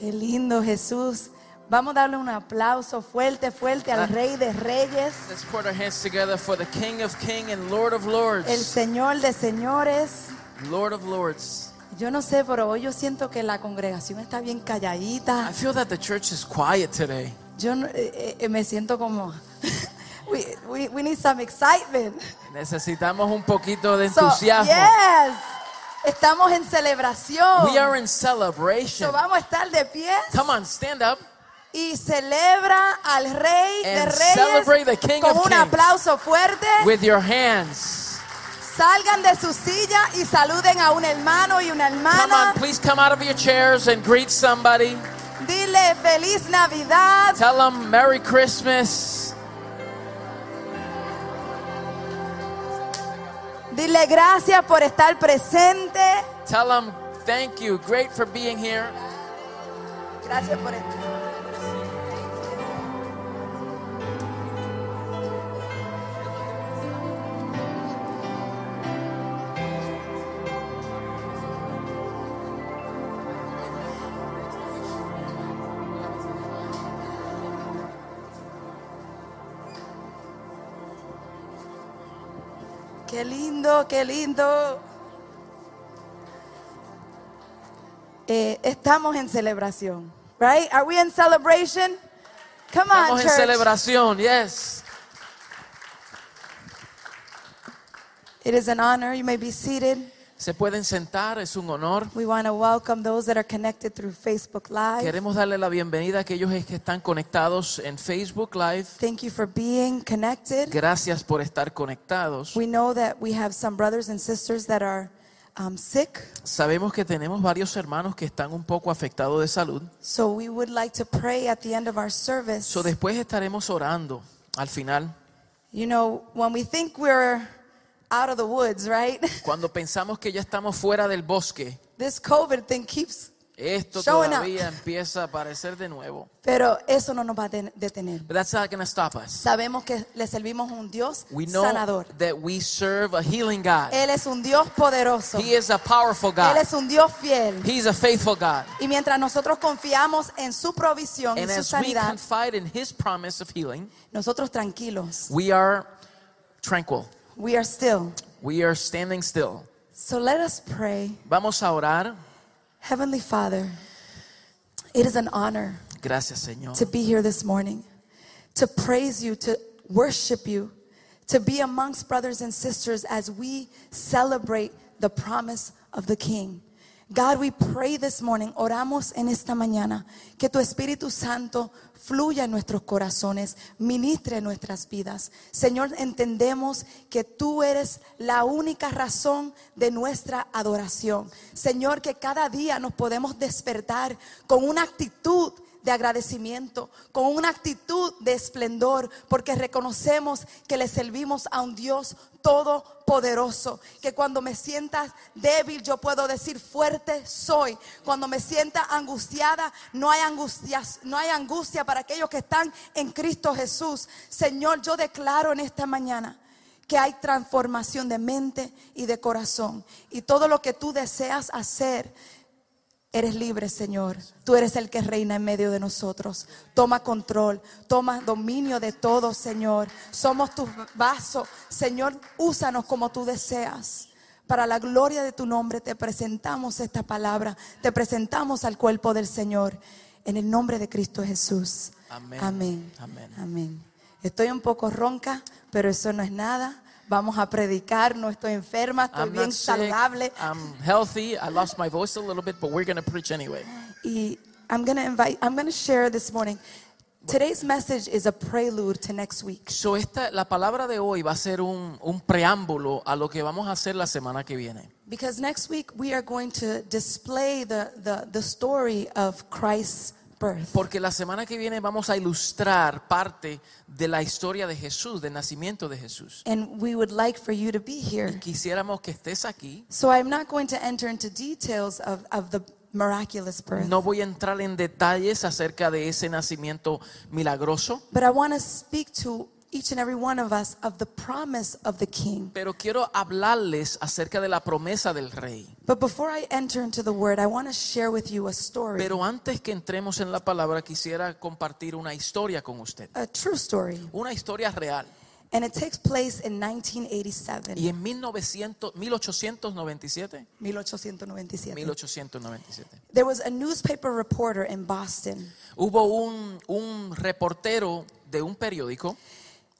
Qué lindo Jesús. Vamos a darle un aplauso fuerte, fuerte al Ah. Rey de Reyes, Let's put our hands together for the King of Kings and Lord of Lords. el Señor de Señores. Lord of Lords. Yo no sé, pero hoy yo siento que la congregación está bien I calladita. feel that the church is quiet today. Yo no- eh, eh, me siento como, we, we, we need some excitement. Necesitamos un poquito de So, entusiasmo. yes, estamos en celebración. We are in celebration. So, vamos a estar de pie Come on, stand up. y celebra al Rey de And Reyes celebrate the King con of un Kings. aplauso fuerte. with your hands. Salgan de su silla y saluden a un hermano y una Come hermana. on, please come out of your chairs and greet somebody. Dile feliz Navidad. Tell them Merry Christmas. Dile gracias por estar presente. Tell them thank you. Great for being here. Gracias por estar. Qué lindo, qué lindo. Eh, estamos en celebración, right? Are we in celebration? Come on, Estamos en celebración. Yes. It is an honor. You may be seated. Se pueden sentar, es un honor. We want to welcome those that are connected through Facebook Live. Queremos darle la bienvenida a aquellos que están conectados en Facebook Live. Thank you for being connected. Gracias por estar conectados. We know that we have some brothers and sisters that are um, sick, Sabemos que tenemos varios hermanos que están un poco afectados de salud. so we would like to pray at the end of our service. So después estaremos orando al final. You know, when we think we're out of the woods, right? Cuando pensamos que ya estamos fuera del bosque, This COVID thing keeps, esto Showing todavía empieza a aparecer de nuevo. pero eso no nos va a detener. But that's not to stop us. Sabemos que le servimos a un Dios We know sanador. that we serve a healing God. Él es un Dios poderoso. He is a powerful Él God. es un Dios fiel. He's a faithful God. Y mientras nosotros confiamos en su provisión y su as we sanidad, confide in His promise of healing, nosotros tranquilos. we are tranquil. We are still. We are standing still. So let us pray. Vamos a orar. Heavenly Father, it is an honor Gracias, Señor. to be here this morning, to praise you, to worship you, to be amongst brothers and sisters as we celebrate the promise of the King. God, we pray this morning, oramos en esta mañana, que tu Espíritu Santo fluya en nuestros corazones, ministre nuestras vidas. Señor, entendemos que tú eres la única razón de nuestra adoración. Señor, que cada día nos podemos despertar con una actitud de agradecimiento, con una actitud de esplendor, porque reconocemos que le servimos a un Dios todopoderoso, que cuando me sienta débil yo puedo decir fuerte soy, cuando me sienta angustiada no hay angustias, no hay angustia para aquellos que están en Cristo Jesús. Señor, yo declaro en esta mañana que hay transformación de mente y de corazón y todo lo que tú deseas hacer Eres libre, Señor. Tú eres el que reina en medio de nosotros. Toma control, toma dominio de todo, Señor. Somos tus vasos. Señor, úsanos como tú deseas. Para la gloria de tu nombre te presentamos esta palabra. Te presentamos al cuerpo del Señor. En el nombre de Cristo Jesús. Amén. Amén. Amén. Amén. Estoy un poco ronca, pero eso no es nada. Vamos a predicar. No estoy enferma, estoy I'm bien saludable. I'm healthy. I lost my voice a little bit, but we're going to preach anyway. Y I'm going to invite, I'm going to share this morning. Today's message is a prelude to next week. So esta, la palabra de hoy va a ser un, un preámbulo a lo que vamos a hacer la semana que viene. Because next week we are going to display the, the, the story of Christ's birth. Porque la semana que viene vamos a ilustrar parte de la historia de Jesús, del nacimiento de Jesús. And we would like for you to be here. Quisiéramos que estés aquí. So I'm not going to enter into details of, of the miraculous birth. No voy a entrar en detalles acerca de ese nacimiento milagroso, But I want to speak to each and every one of us of the promise of the king. pero quiero hablarles acerca de la promesa del rey. But before I enter into the word, I want to share with you a story, Pero antes que entremos en la palabra, quisiera compartir una historia con usted. a true story. Una historia real. And it takes place in 1987. Y en 1900, 1897, 1897. 1897, There was a newspaper reporter in Boston hubo un, un reportero de un periódico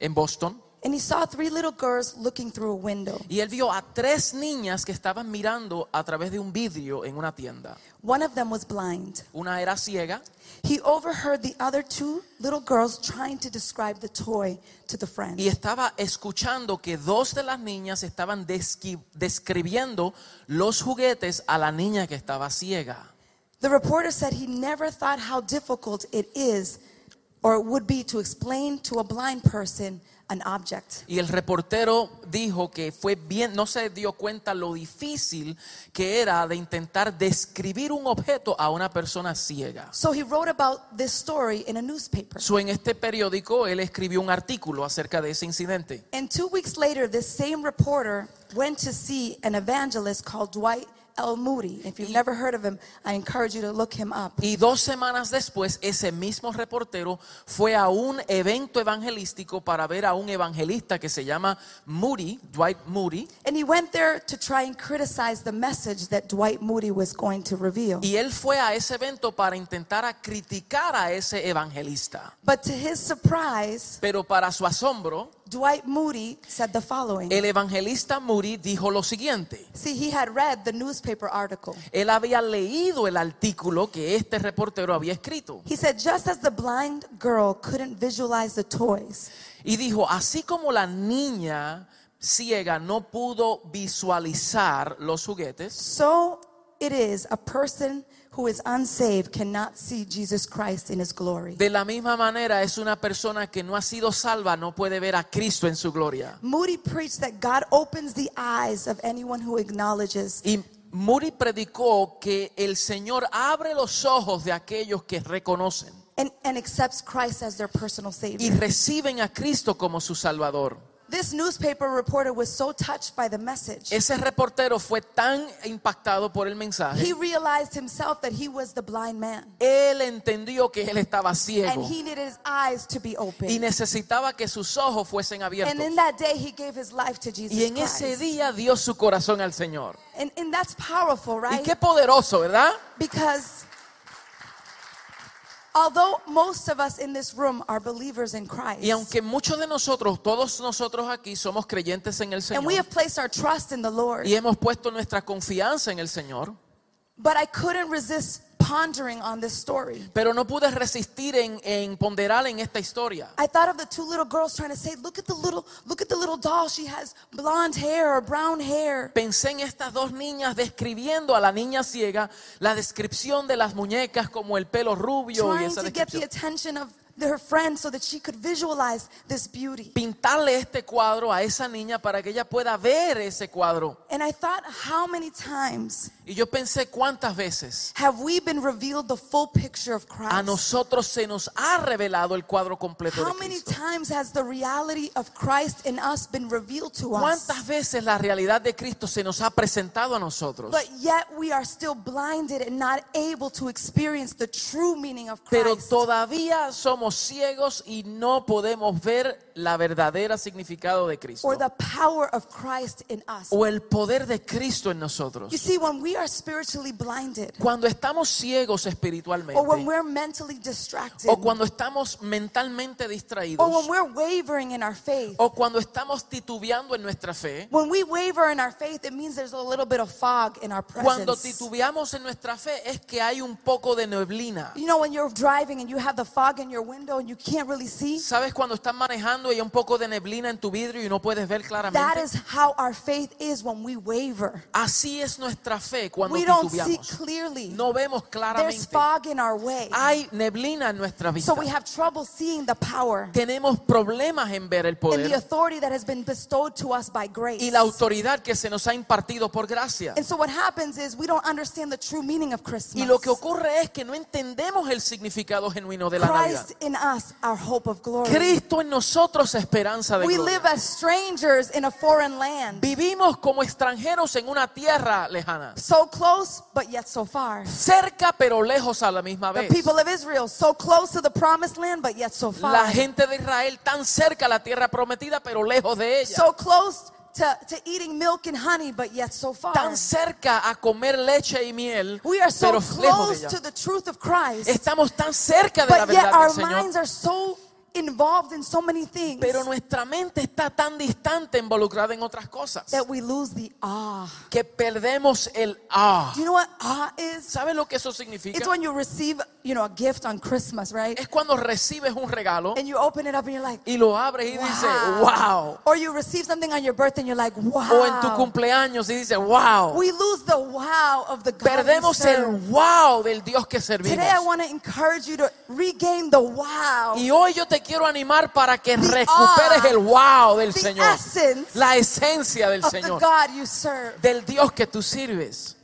en Boston and he saw three little girls looking through a window. y él vio a tres niñas que estaban mirando a través de un vidrio en una tienda. One of them was blind. Una era ciega He overheard the other two little girls trying to describe the toy to the friend. y estaba escuchando que dos de las niñas estaban describiendo los juguetes a la niña que estaba ciega. The reporter said he never thought how difficult it is or it would be to explain to a blind person an object. Y el reportero dijo que fue bien, no se dio cuenta lo difícil que era de intentar describir un objeto a una persona ciega. So he wrote about this story in a newspaper. So, en este periódico él escribió un artículo acerca de ese incidente. And two weeks later, this same reporter went to see an evangelist called Dwight Moody. If you've never heard of him, I encourage you to look him up. Y dos semanas después, ese mismo reportero fue a un evento evangelístico para ver a un evangelista que se llama Moody, Dwight Moody. And he went there to try and criticize the message that Dwight Moody was going to reveal. Y él fue a ese evento para intentar a criticar a ese evangelista. But to his surprise, Pero para su asombro, Dwight Moody said the following. el evangelista Moody dijo lo siguiente. See, he had read the newspaper article. Él había leído el artículo que este reportero había escrito. He said, just as the blind girl couldn't visualize the toys, Y dijo, así como la niña ciega no pudo visualizar los juguetes, so it is a person who is unsaved cannot see Jesus Christ in his glory. de la misma manera es una persona que no ha sido salva, no puede ver a Cristo en su gloria. Moody preached that God opens the eyes of anyone who acknowledges Y Moody predicó que el Señor abre los ojos de aquellos que reconocen and, and accepts Christ as their personal y Savior. reciben a Cristo como su Salvador. This newspaper reporter was so touched by the message. Ese reportero fue tan impactado por el mensaje. He realized himself that he was the blind man. Él entendió que él estaba And ciego he needed his eyes to be y open. necesitaba que sus ojos fuesen abiertos. And in that day, he gave his life to Jesus Y en ese día dio su corazón al Señor. And, and that's powerful, Y qué poderoso, ¿verdad? Because although most of us in this room are believers in Christ, Y aunque muchos de nosotros, todos nosotros aquí somos creyentes en el and we Señor have placed our trust in the Lord, y hemos puesto nuestra confianza en el Señor, but I couldn't resist pondering on this story. pero no pude resistir en, en ponderar en esta historia. I thought of the two little girls trying to say, "Look at the little, look at the little doll. She has blonde hair or brown hair." Pensé en estas dos niñas describiendo a la niña ciega, la descripción de las muñecas como el pelo rubio y Trying esa to get the descripción. attention of her friends so that she could visualize this beauty. Pintarle este cuadro a esa niña para que ella pueda ver ese cuadro. And I thought, how many times Y yo pensé cuántas veces have we been revealed the full picture of a Christ? nosotros se nos ha revelado el cuadro completo de How many Cristo. times has the reality of Christ in us been revealed to us? ¿Cuántas veces la realidad de Cristo se nos ha presentado a nosotros? But yet we are still blinded and not able to experience the true meaning of Pero Christ. todavía somos ciegos y no podemos ver la verdadera significado de Cristo Or the power of Christ in us. o el poder de Cristo en nosotros. You see, when we are spiritually blinded, Cuando estamos ciegos espiritualmente or when we're mentally distracted, o cuando estamos mentalmente or when distraídos we're wavering in our faith, o cuando estamos titubeando en nuestra fe, when we waver in our faith, it means there's a little bit of fog in our cuando titubeamos en nuestra fe es que hay un poco de neblina. You know, when you're driving and you have the fog in your window and you can't really see? ¿Sabes cuando estás manejando y hay un poco de neblina en tu vidrio y no puedes ver That claramente? is how our faith is when we waver. Así es nuestra fe cuando We don't see titubeamos. clearly. No vemos There's claramente. fog in our way. Hay neblina en nuestra vista. So we have trouble seeing the power Tenemos problemas en ver el and the poder authority that has been bestowed to us by grace. y la autoridad que se nos ha impartido por gracia. And so what happens is we don't understand the true meaning of Christmas. Y lo que ocurre es que no entendemos el significado genuino de la Navidad. Christ in us, our hope of glory. Cristo en nosotros esperanza de We gloria. live as strangers in a foreign land. Vivimos como extranjeros en una tierra lejana, So close, but yet so far. cerca pero lejos a la misma The vez. people of Israel, so close to the promised land, but yet so far. La gente de Israel tan cerca a la tierra prometida pero lejos de ella. So close to, to eating milk and honey, but yet so far. Tan cerca a comer leche y miel We are so pero lejos de close ella. to the truth of Christ, Estamos tan cerca de la but yet verdad our del Señor. minds are so involved in so many things Pero nuestra mente está tan distante involucrada en otras cosas that we lose the awe. que perdemos el ah. Do you know what awe is? ¿Sabes lo que eso significa? It's when you receive, you know, a gift on Christmas, right? Es cuando recibes un regalo And you open it up and you're like, y lo abres y dices, wow. Or you receive something on your birthday and you're like, wow. O en tu cumpleaños y dices, wow. We lose the wow of the God Perdemos el wow del Dios que servimos. Today I want to encourage you to regain the wow. Y hoy yo te quiero animar para que recuperes el wow del Señor. La esencia del Señor. Del Dios que tú sirves.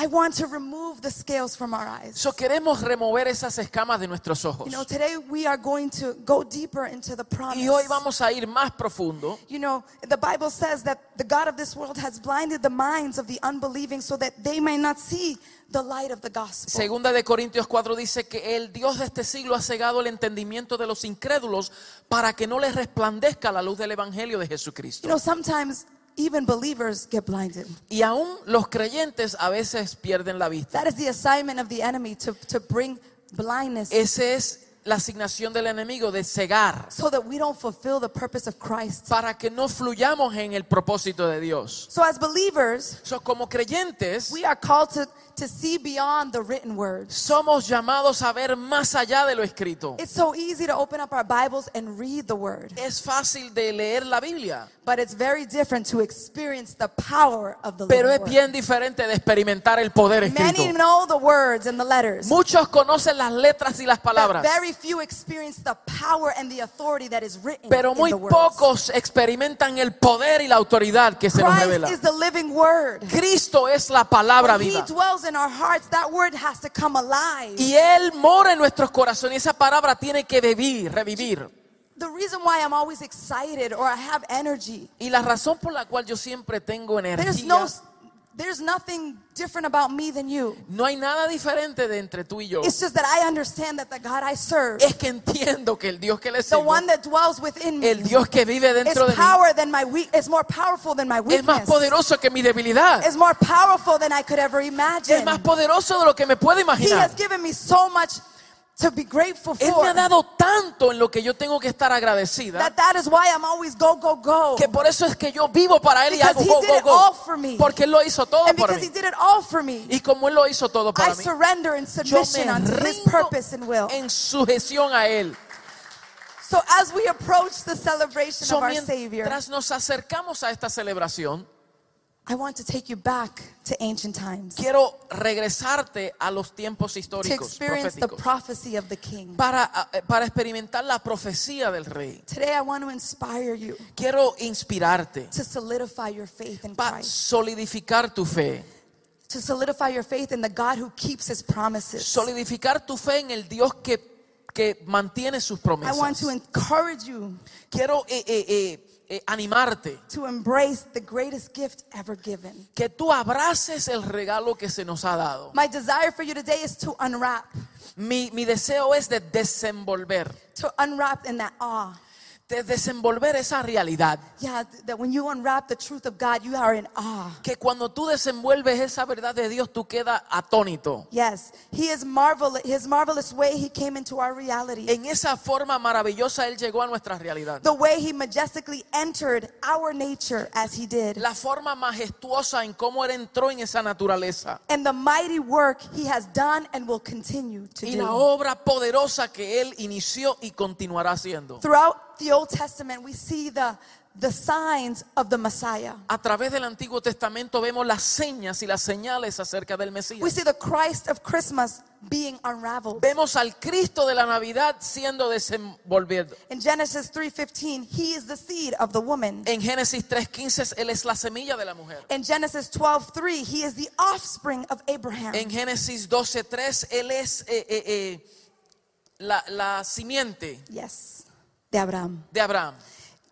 I want to remove the scales from our eyes. So queremos remover esas escamas de nuestros ojos. You know, today we are going to go deeper into the promise. Y hoy vamos a ir más profundo. You know, the Bible says that the God of this world has blinded the minds of the unbelieving so that they may not see the light of the gospel. Segunda de Corintios 4 dice que el Dios de este siglo ha cegado el entendimiento de los incrédulos para que no les resplandezca la luz del Evangelio de Jesucristo. You know, sometimes even believers get blinded. Y aún los creyentes a veces pierden la vista. That is the assignment of the enemy to, to bring blindness Esa es la asignación del enemigo de cegar so that we don't fulfill the purpose of Christ. para que no fluyamos en el propósito de Dios. So, as believers, So, como creyentes we are called to, to see beyond the written words. somos llamados a ver más allá de lo escrito. It's so easy to open up our Bibles and read the word, Es fácil de leer la Biblia, but it's very different to experience the power of the pero es word. bien diferente de experimentar el poder Many escrito. know the words and the letters. Muchos conocen las letras y las But palabras, very few experience the power and the authority that is written pero in muy words. pocos experimentan el poder y la autoridad que se nos revela. is the living word. Cristo es la palabra When he viva. dwells in our hearts, that word has to come alive. Y Él mora en nuestros corazones y esa palabra tiene que vivir, revivir. The reason why I'm always excited or I have energy, Y la razón por la cual yo siempre tengo there's energía, no there's nothing different about me than you. no hay nada diferente de entre tú y yo. It's just that I understand that the God I serve, Es que entiendo que el Dios que le the sirvo, one that dwells within me, el Dios que vive dentro de mí, power than my weak, is more powerful than my es más weakness. poderoso que mi debilidad. Is more powerful than I could ever Es imagine. más poderoso de lo que me puedo He imaginar. has given me so much to be grateful Él for. me ha dado tanto en lo que yo tengo que estar agradecida That that is why I'm always go go go. que por eso es que yo vivo para Él y hago he go, did go, it all go. for me. Porque Él lo hizo todo and por because mí. he did it all for me, Y como Él lo hizo todo I para mí, surrender in yo submission me unto his purpose and will. en sujeción a Él. So as we approach the celebration So, of our Savior, nos acercamos a esta celebración, I want to take you back to ancient times to quiero regresarte a los tiempos históricos, experience the proféticos, prophecy of the King. para, eh, para experimentar la profecía del Rey. Today I want to inspire you Quiero inspirarte to solidify your faith in para Christ, solidificar tu fe, to solidify your faith in the God who keeps his promises. solidificar tu fe en el Dios que, que mantiene sus I want promesas. to encourage you Quiero eh, eh, eh, eh, animarte to embrace the greatest gift ever given. que tú abraces el regalo que se nos ha dado. My desire for you today is to unwrap, Mi, mi deseo es de desenvolver, to unwrap in that awe. De desenvolver esa realidad. Yeah, th- that when you unwrap the truth of God, you are in awe. Que cuando tú desenvuelves esa verdad de Dios, tú quedas atónito. Yes, He is marvelous. His marvelous way He came into our reality. En esa forma maravillosa Él llegó a nuestra realidad. The way He majestically entered our nature as He did. La forma majestuosa en cómo Él entró en esa naturaleza. And the mighty work He has done and will continue to Y la do. obra poderosa que Él inició y continuará haciendo. Throughout the Old Testament, we see the, the signs of the Messiah. A través del Antiguo Testamento vemos las señas y las señales acerca del We Mesías. see the Christ of Christmas being unraveled. Vemos al Cristo de la Navidad siendo desenvolvido. In Genesis 3:15, he is the seed of the woman. En Génesis 3.15 Él es la semilla de la mujer. In Genesis 12:3, he is the offspring of Abraham. En Génesis 12.3 Él es eh, eh, eh, la, la simiente. Yes. De Abraham. de Abraham.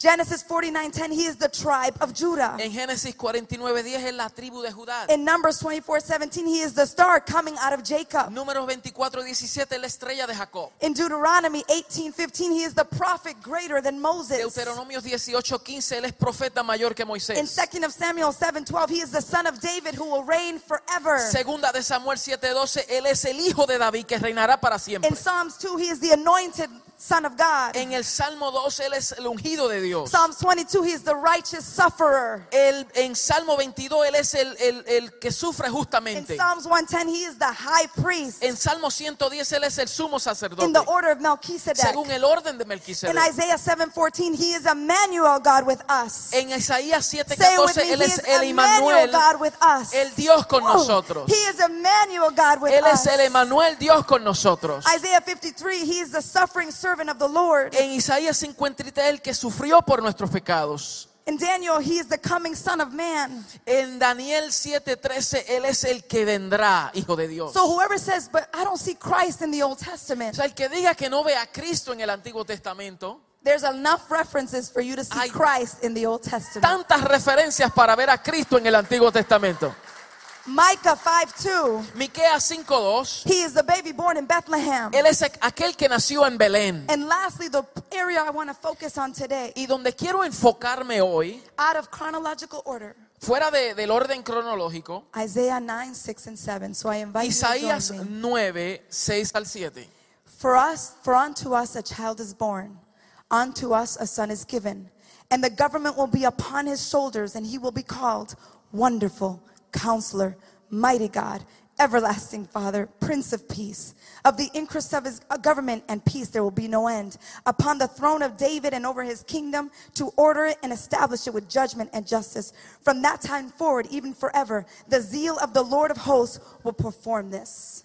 Genesis 49:10, he is the tribe of Judah. En Génesis 49:10 es la tribu de Judá. In Numbers 24:17, he is the star coming out of Jacob. Números 24:17 es la estrella de Jacob. In Deuteronomy 18:15, he is the prophet greater than Moses. Deuteronomios 18:15 él es profeta mayor que In Moisés. 2nd of Samuel 7:12, he is the son of David who will reign forever. Segunda de Samuel 7:12 él es el hijo de David que reinará para siempre. In Psalms 2, he is the anointed son of God. En el Salmo 2 él es el ungido de Dios. Psalms 22, he is the righteous sufferer. El- en Salmo 22 él es el, el- el que sufre In justamente. Psalms 110, he is the high priest En Salmo 110 él es el sumo in sacerdote. the order of Melchizedek. Según el orden de In Melquisedec. Isaiah 7:14, he is Emmanuel, God with us. En Isaías Say it with 7:14 me, él he es is el Emmanuel, God with us. el Dios con Oh, nosotros. He is Emmanuel, God with Él us. es el Emanuel, Dios con nosotros. Isaiah 53, he is the suffering servant of the Lord. En Isaías 53 el que sufrió por nuestros pecados. In Daniel, he is the coming son of man. En Daniel 7:13 él es el que vendrá, hijo de Dios. So whoever says, but I don't see Christ in the Old O Testament, sea, el que diga que no ve a Cristo en el Antiguo Testamento, there's enough references for you to see Hay- Christ in the Old Testament. tantas referencias para ver a Cristo en el Antiguo Testamento. Micah 5:2, Miqueas 5:2, he is the baby born in Bethlehem. él es aquel que nació en Belén. And lastly, the area I want to focus on today, Y donde quiero enfocarme hoy, out of chronological order, fuera de- del orden cronológico, Isaiah 9, 6, and 7. So I invite Isaías you to join me. 9, 6 al 7. For us, for unto us a child is born, unto us a son is given, and the government will be upon his shoulders, and he will be called Wonderful, Counselor, Mighty God, Everlasting Father, Prince of Peace. Of the increase of his uh, government and peace there will be no end. Upon the throne of David and over his kingdom, to order it and establish it with judgment and justice. From that time forward, even forever, the zeal of the Lord of hosts will perform this.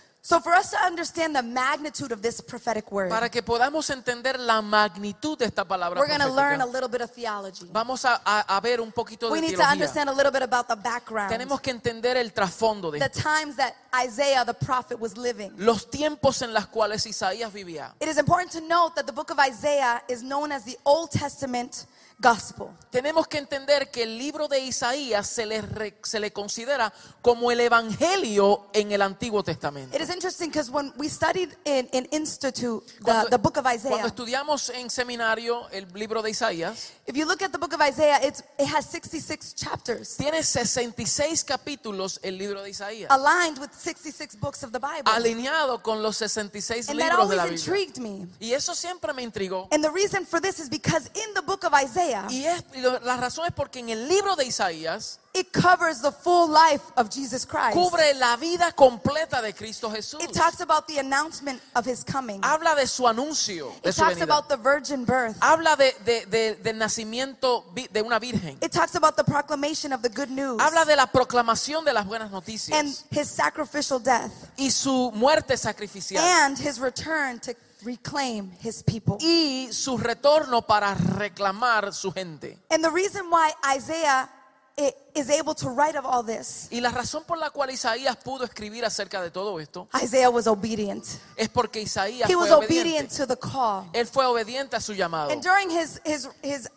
So, for us to understand the magnitude of this prophetic word, Para que podamos entender la magnitud de esta palabra we're going to learn a profética, little bit of theology. vamos a, a- a ver un poquito We de need to teología. understand a little bit about the background, Tenemos que entender el trasfondo de the times that Isaiah the prophet was living. los tiempos en los cuales Isaías vivía. It is important to note that the book of Isaiah is known as the Old Testament gospel. Tenemos que entender que el libro de Isaías se le, re- se le considera como el evangelio en el Antiguo Testamento. It is interesting because when we studied in, in Institute the, Cuando, the book of cuando Isaiah, estudiamos en seminario el libro de Isaías, if you look at the book of Isaiah, it's, it has 66 chapters tiene 66 capítulos el libro de Isaías, aligned with 66 books of the Bible. alineado con los 66 And that libros de la always Biblia. intrigued me. Y eso siempre me intrigó. And the reason for this is because in the book of Isaiah, Y, es, y lo- la razón es porque en el libro de Isaías it covers the full life of Jesus Christ. cubre la vida completa de Cristo Jesús. It talks about the announcement of his coming. Habla de su anuncio, de It su talks venida. about the virgin birth. Habla de, de- de- del nacimiento de una virgen. It talks about the proclamation of the good news Habla de la proclamación de las buenas and noticias his sacrificial death y su muerte sacrificial and his return to reclaim his people. y su retorno para reclamar su gente. And the reason why Isaiah i- is able to write of all this, Y la razón por la cual Isaías pudo escribir acerca de todo esto Isaiah was obedient. es porque Isaías He fue was obedient to the call. Él fue obediente a su llamado. And during his his his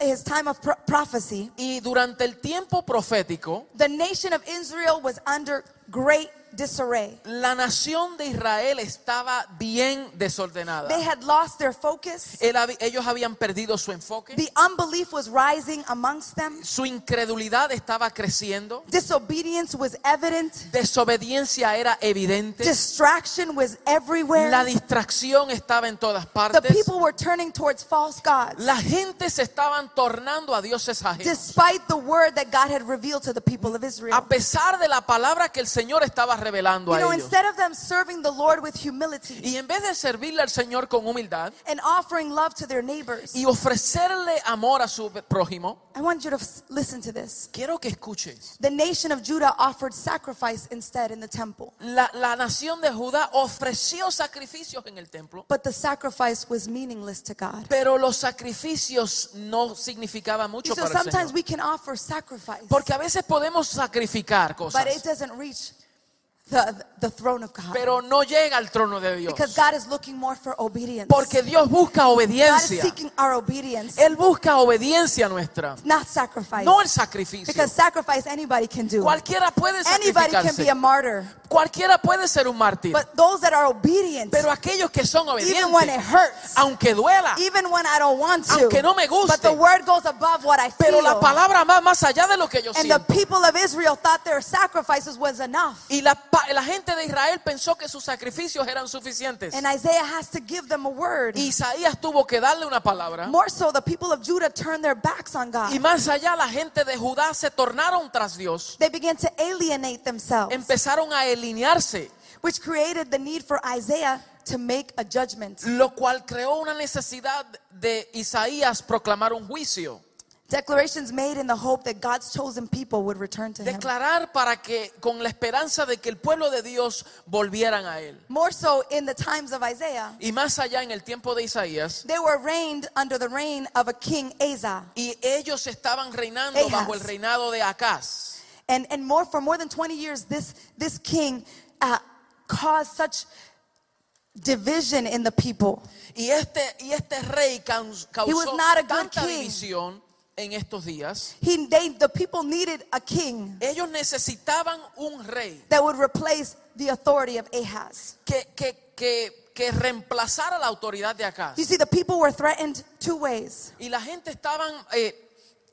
his time of pro- prophecy, Y durante el tiempo profético, the nation of Israel was under great disarray. la nación de Israel estaba bien desordenada. They had lost their focus. Hab- ellos habían perdido su enfoque. The unbelief was rising amongst them. Su incredulidad estaba creciendo. Disobedience was evident. Desobediencia era evidente. Distraction was everywhere. La distracción estaba en todas The partes. people were turning towards false gods. La gente se estaban tornando a dioses ajenos. Despite the word that God had revealed to the people of Israel. A pesar de la palabra que el Señor estaba revelando You a know, ellos. instead of them serving the Lord with humility Y en vez de servirle al Señor con humildad and offering love to their neighbors, y ofrecerle amor a su prójimo, I want you to listen to this. quiero que escuches. The nation of Judah offered sacrifice instead in the temple, La, la nación de Judá ofreció sacrificios en el templo, but the sacrifice was meaningless to God. pero los sacrificios no significaban mucho So para el Señor. we can offer sacrifice, Porque a veces podemos sacrificar but it cosas, doesn't reach the, the throne of God. pero no llega al trono de Dios. Because God is looking more for obedience. Porque Dios busca God is obediencia. seeking our obedience, Él busca obediencia nuestra, not sacrifice. no el sacrificio. Because sacrifice anybody can do. Cualquiera puede Anybody can be sacrificarse. a martyr. Cualquiera puede ser un mártir. But those that are obedient, Pero aquellos que son even when it obedientes, hurts, aunque duela, even when I don't want to, Aunque no me guste. but the word goes above what I pero feel. la palabra va más allá de lo que yo and the people of Israel thought their sacrifices was enough. Y la, gente de Israel pensó que sus sacrificios eran suficientes. And Isaiah has to give them a word. Isaías tuvo que darle una palabra. More so, the people of Judah turned their backs on God. Y más allá, la gente de Judá se tornaron tras Dios. They began to alienate themselves, Empezaron a alinearse, which created the need for Isaiah to make a judgment. lo cual creó una necesidad de Isaías proclamar un juicio. Declarations made in the hope that God's chosen people would return to Him. Declarar para que, con la esperanza de que el pueblo de Dios volvieran a él. More so in the times of Isaiah, Y más allá en el tiempo de Isaías, they were reigned under the reign of a king Asa. y ellos estaban reinando Ahaz. bajo el reinado de Acaz. And, and more for more than 20 years, this, this king uh, caused such division in the people. Y este, y este rey caus- He was not a good king. división en estos días. He, they, the people needed a king Ellos necesitaban un rey that would replace the authority of Ahaz. que, que, que, que reemplazara la autoridad de Acaz. You see, the people were threatened two ways. Y la gente estaban eh,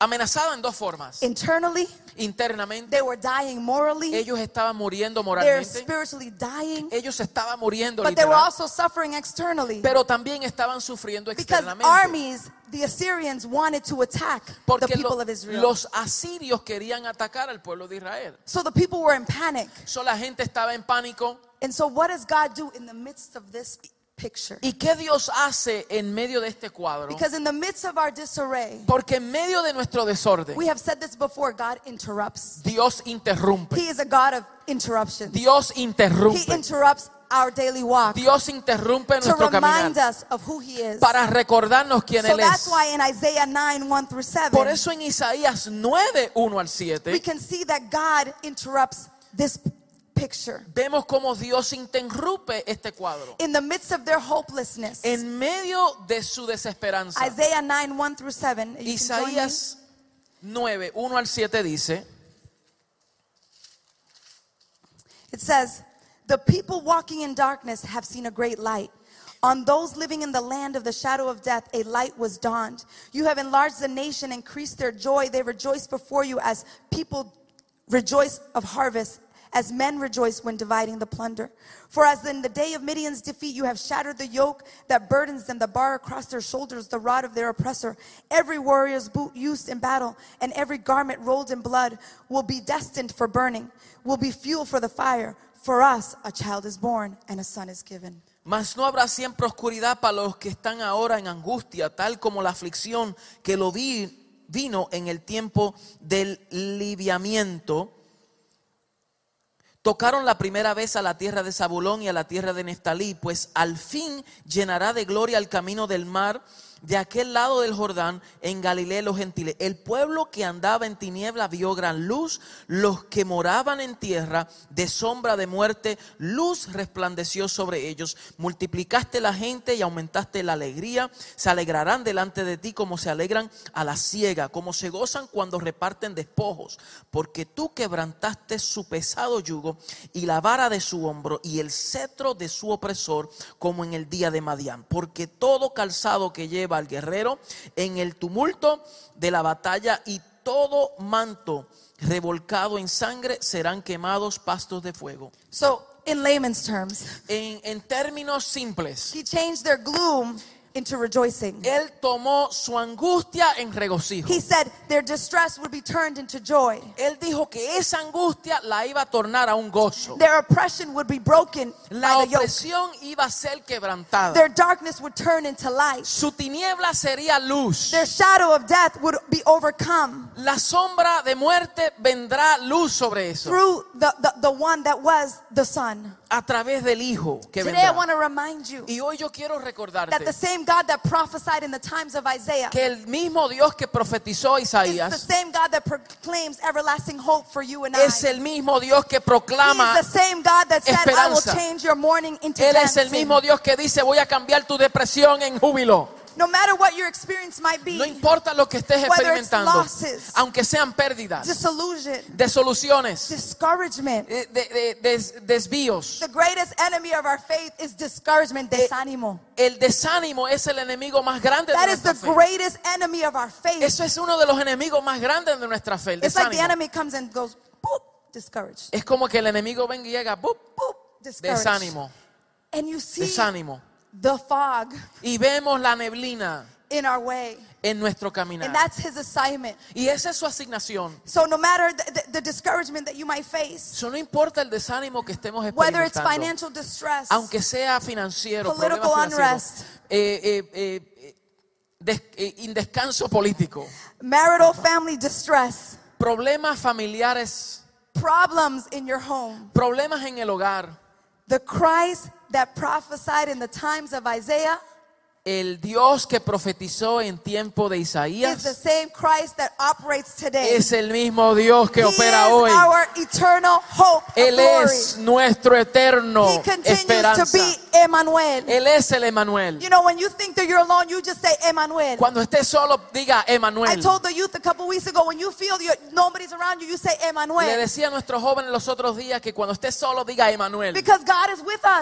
amenazada en dos formas. Internally, Internamente, they were dying morally, ellos estaban muriendo they're moralmente. spiritually dying, Ellos estaban muriendo but they were literal, also suffering externally. pero también estaban sufriendo Because externamente. armies, the Assyrians wanted to attack the Porque people lo- of Israel. los asirios querían atacar al pueblo de Israel. So the people were in panic. So, la gente estaba en pánico. And so, what does God do in the midst of this picture? ¿Y qué Dios hace en medio de este cuadro? Because in the midst of our disarray, Porque en medio de nuestro desorden, we have said this before God interrupts. Dios interrumpe. He is a God of interruptions. Dios He interrumpe. interrupts our daily walk Dios interrumpe to nuestro remind caminar us of who He is. para recordarnos quién So Él that's es. why in Isaiah 9 1 through 7, Por eso en Isaías 9, 1 al we 7, can see that God interrupts this picture. vemos cómo Dios interrumpe este cuadro. In the midst of their hopelessness, En medio de su desesperanza. Isaiah 9 1 through 7, you can join me. Isaías 9, 1 al 7 dice, It says, The people walking in darkness have seen a great light. On those living in the land of the shadow of death, a light was dawned. You have enlarged the nation, increased their joy. They rejoice before you as people rejoice of harvest, as men rejoice when dividing the plunder. For as in the day of Midian's defeat, you have shattered the yoke that burdens them, the bar across their shoulders, the rod of their oppressor. Every warrior's boot used in battle, and every garment rolled in blood will be destined for burning, will be fuel for the fire. For us, a child is born, and a son is given. Mas no habrá siempre oscuridad para los que están ahora en angustia, tal como la aflicción que lo vi, vino en el tiempo del liviamiento. Tocaron la primera vez a la tierra de Zabulón y a la tierra de Neftalí, pues al fin llenará de gloria el camino del mar de aquel lado del Jordán, en Galilea los gentiles. El pueblo que andaba en tiniebla vio gran luz, los que moraban en tierra de sombra de muerte, luz resplandeció sobre ellos. Multiplicaste la gente y aumentaste la alegría. Se alegrarán delante de ti como se alegran a la ciega, como se gozan cuando reparten despojos, porque tú quebrantaste su pesado yugo y la vara de su hombro y el cetro de su opresor, como en el día de Madián. Porque todo calzado que lleva al guerrero en el tumulto de la batalla y todo manto revolcado en sangre serán quemados pastos de fuego. So, in layman's terms, En, en términos simples, he changed their gloom into rejoicing. Él tomó su angustia en regocijo. He said their distress would be turned into joy. Él dijo que esa angustia la iba a tornar a un gozo. Their oppression would be broken La by the yoke. opresión iba a ser quebrantada. Their darkness would turn into light. Su tiniebla sería luz. Their shadow of death would be overcome La sombra de muerte vendrá luz sobre eso. through the, the, the one that was the Son. A través del Hijo que Today I vendrá. want to remind you Y hoy yo quiero that the recordarte same God that prophesied in the times of Isaiah que el mismo Dios que profetizó is the Isaías same God that proclaims everlasting hope for you and I. es el mismo Dios que proclama the same God that said, I will esperanza. change your mourning into Él es el dancing. mismo Dios que dice voy a cambiar tu depresión en júbilo. No matter what your experience might be, No importa lo que estés experimentando, losses, aunque sean pérdidas, desoluciones, discouragement. eh, de- de- des- desvíos. The greatest enemy of our faith is discouragement, Eh, desánimo. El desánimo es el enemigo más grande de That is nuestra the fe. greatest enemy of our faith. Eso es uno de los enemigos más grandes de nuestra fe, el It's like the desánimo. enemy comes and goes, boop, discouraged, Es como que el enemigo venga y llega, ¡bup! boop, discouraged. desánimo, And you see desánimo. The fog Y vemos la neblina in our way. en nuestro caminar. And that's his assignment. Y esa es su asignación. So no matter the, the, the discouragement that you might face, no importa el desánimo que estemos whether it's experimentando. financial distress, aunque sea financiero, Political unrest. eh, eh, des- eh, indescanso político, marital family distress, problemas familiares, problems in your home, problemas en el hogar, the Christ that prophesied in the times of Isaiah el Dios que profetizó en tiempo de is the Isaías same that today. es el mismo Dios que he opera hoy. Él es nuestro eterno he esperanza. to be. Él es el Emanuel. You know, you you're you. Cuando esté solo, diga Emanuel. you're, Le decía a nuestros jóvenes los otros días que cuando esté solo, diga Emanuel.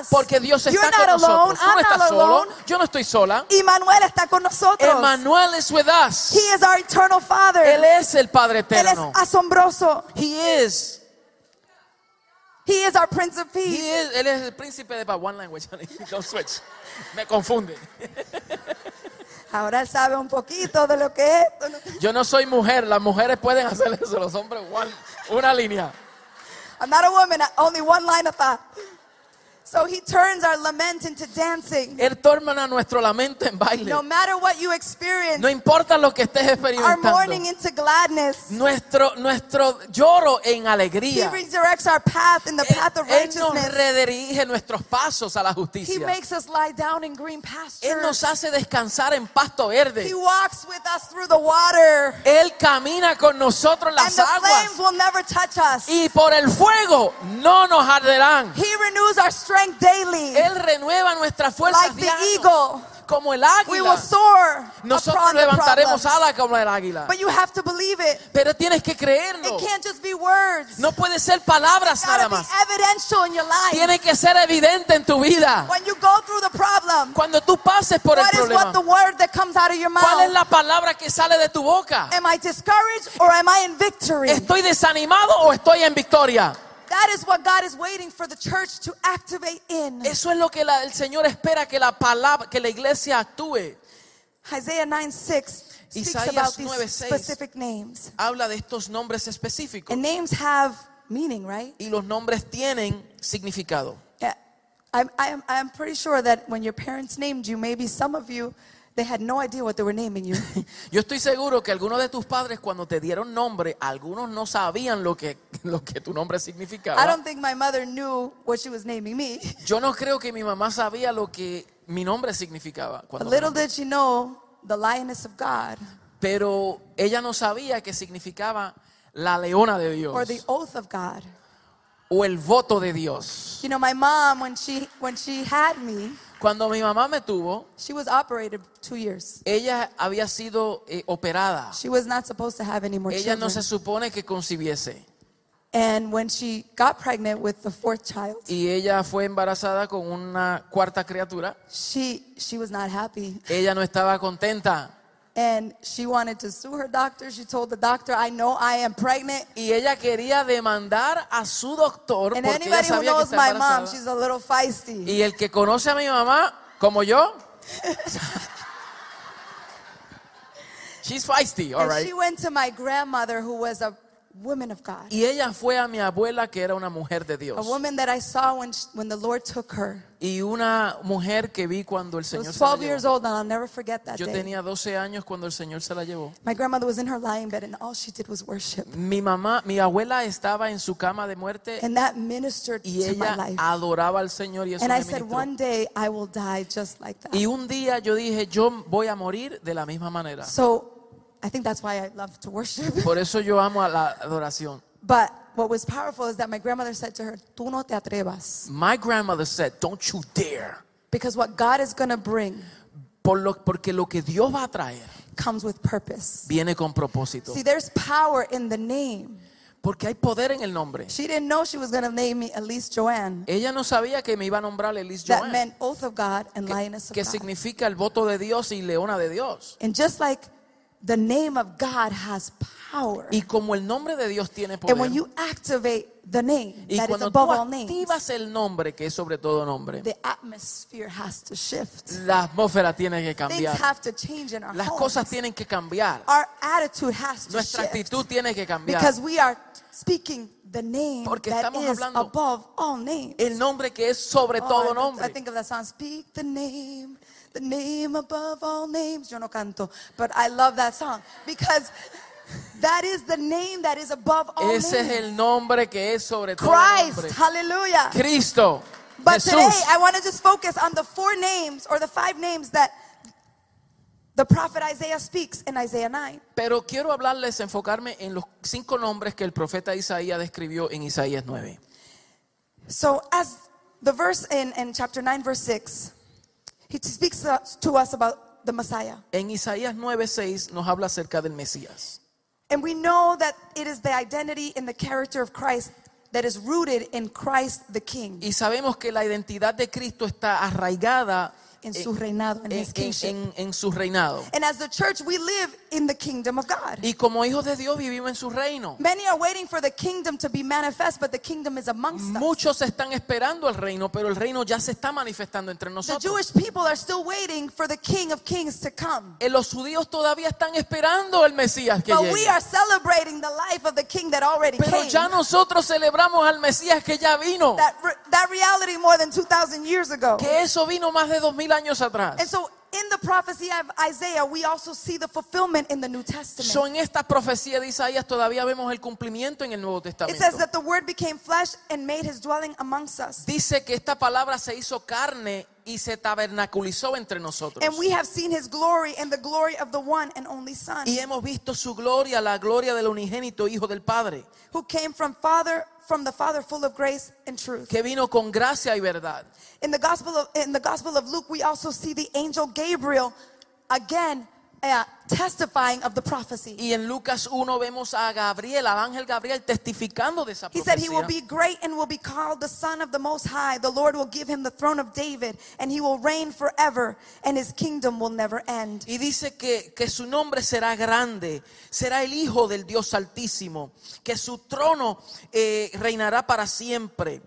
Porque Dios You're está not con alone. nosotros. Tú no estás solo. Yo no estoy sola. Emmanuel está con nosotros. Emmanuel is with us. He is our eternal Father. Él es el Padre Él es eterno. asombroso. He is. He is our Prince of He Peace. is. Él es el príncipe de pa- one language. Don't switch. Me confunde. Ahora él sabe un poquito de lo que es. Yo no soy mujer. Las mujeres pueden hacer eso. Los hombres one, una línea. I'm not a woman, only one line of thought. So he turns our lament into dancing. Él torna nuestro lamento en baile. No matter what you experience, No importa lo que estés our experimentando. mourning into gladness. Nuestro, nuestro lloro en He alegría. redirects our path in the Él, path of Él nos righteousness. redirige nuestros pasos a la He justicia. makes us lie down in green Él nos pastures. hace descansar en pasto verde. He walks with us through the water. Él camina con nosotros en And las the flames aguas. will never touch us. Y por el fuego no nos arderán. He renews our strength daily. Él renueva nuestras fuerzas Like the diario, eagle, como el we will águila. soar Nosotros the levantaremos alas como el águila. But you have to believe it. Pero tienes que creerlo. It can't just be words. No puede ser palabras It's nada gotta be más. evidential in your life. Tiene que ser evidente en tu vida. When you go through the problem, Cuando tú pases por el what is problema, what the word that comes out of your ¿cuál es mouth? la palabra que sale de tu boca? Am I discouraged or am I in victory? ¿Estoy desanimado o estoy en victoria? That is what God is waiting for the church to activate in. Eso es lo que la- el Señor espera que la palabra, que la iglesia actúe. Isaiah 9 6 speaks about these 9:6. specific names. Habla de estos nombres específicos. And names have meaning, right? Y los nombres tienen significado. Yeah. I'm, I'm, I'm pretty sure that when your parents named you, maybe some of you, they had no idea what they were naming you. Yo estoy seguro que algunos de tus padres cuando te dieron nombre, algunos no sabían lo que, lo que tu nombre I significaba. don't think my mother knew what she was naming me. Yo no creo que mi mamá sabía lo que mi nombre significaba. Cuando little did she know the lioness of God Pero ella no sabía que significaba la leona de Dios or the oath of God. o el voto de Dios. You know, my mom, when she, when she had me, Cuando mi mamá me tuvo, she was operated two years. ella había sido eh, operada. She was not supposed to have any more Ella no children. se supone que concibiese. And when she got pregnant with the fourth child, Y ella fue embarazada con una cuarta criatura. she, she was not happy. Ella no estaba contenta. And she wanted to sue her doctor. She told the doctor, I know I am pregnant. Y ella quería demandar a su doctor And porque anybody who sabía que knows my mom, she's a little feisty. Y el que conoce a mi mamá, como yo, she's feisty, all And right. she went to my grandmother, who was a woman of God, Y ella fue a mi abuela que era una mujer de a Dios. woman that I saw when the Lord took her. Y una mujer que vi cuando el Señor se la 12 years llevó. old, and I'll never forget that Yo day. tenía 12 años cuando el Señor se la llevó. My grandmother was in her lying bed, and all she did was worship, Mi mamá, mi abuela estaba en su cama de muerte and that ministered y to my ella life. adoraba al Señor y eso And me I said, ministró. one day I will die just like that. Y un día yo dije, yo voy a morir de la misma manera. So I think that's why I love to worship. Por eso yo amo a la adoración. But what was powerful is that my grandmother said to her, Tú no te atrevas. My grandmother said, don't you dare. Because what God is going to bring Por lo, porque lo que Dios va a traer comes with purpose. viene con propósito. See, there's power in the name. Porque hay poder en el nombre. She didn't know she was going to name me Elise Joanne. Ella no sabía que me iba a nombrar Elis That Joan, meant oath of God and lioness of que God. significa el voto de Dios y leona de Dios. And just like the name of God has power, Y como el nombre de Dios tiene and when poder, you activate the name y that is cuando above tú all names, activas el nombre, que es sobre todo nombre, the atmosphere has to shift. la atmósfera tiene que Things cambiar. have to change in our Las homes. cosas tienen que cambiar. Our attitude has to Nuestra shift actitud tiene que cambiar. because we are speaking the name Porque that estamos is hablando above all names. El nombre que es sobre Oh, todo I, I nombre. think of that song, Speak the name, the name above all names. Yo no canto, but I love that song because that is the name that is above all Ese es names. el nombre que es sobre todo Christ, nombre. hallelujah. Cristo. But Jesús. today I want to just focus on the four names or the five names that the prophet Isaiah speaks in Isaiah 9. Pero quiero hablarles, enfocarme en los cinco nombres que el profeta Isaías describió en Isaías 9. So, as the verse in, in chapter 9, verse 6, he speaks to us- about the Messiah. En Isaías 9:6 nos habla acerca del Mesías. And we know that it is the identity and the character of Christ that is rooted in Christ the King, Y sabemos que la identidad de Cristo está arraigada en, su reinado, in en- his kingship. en- en su reinado. And as the church, we live in the kingdom of God. Y como hijos de Dios vivimos en su reino. Many are waiting for the kingdom to be manifest, but the kingdom is amongst us. Muchos están esperando el reino, pero el reino ya se está manifestando entre The nosotros. Jewish people are still waiting for the King of Kings to come. Eh, Los judíos todavía están esperando el Mesías que But we llegue. are celebrating the life of the King that already Pero came. ya nosotros celebramos al Mesías que ya vino. That, that reality more than 2,000 years ago. Que eso vino más de dos mil años atrás. And so in the prophecy of Isaiah, we also see the fulfillment in the New Testament. So, en esta profecía de Isaías todavía vemos el cumplimiento en el Nuevo It Testamento. says that the word became flesh and made his dwelling amongst us. Dice que esta palabra se hizo carne y se tabernaculizó entre nosotros. And we have seen his glory and the glory of the one and only Son, Y hemos visto su gloria, la gloria del unigénito Hijo del Padre, who came from Father from the Father full of grace and truth. que vino con gracia y verdad. In the gospel of in the gospel of Luke, we also see the angel Gabriel again uh, testifying of the prophecy. Y en Lucas 1 vemos a Gabriel, al ángel Gabriel, testificando de esa He said he will profecía. be great and will be called the Son of the Most High. The Lord will give him the throne of David, and he will reign forever, and his kingdom will never end. Y dice que, que su nombre será grande, será el Hijo del Dios Altísimo, que su trono eh, reinará para siempre.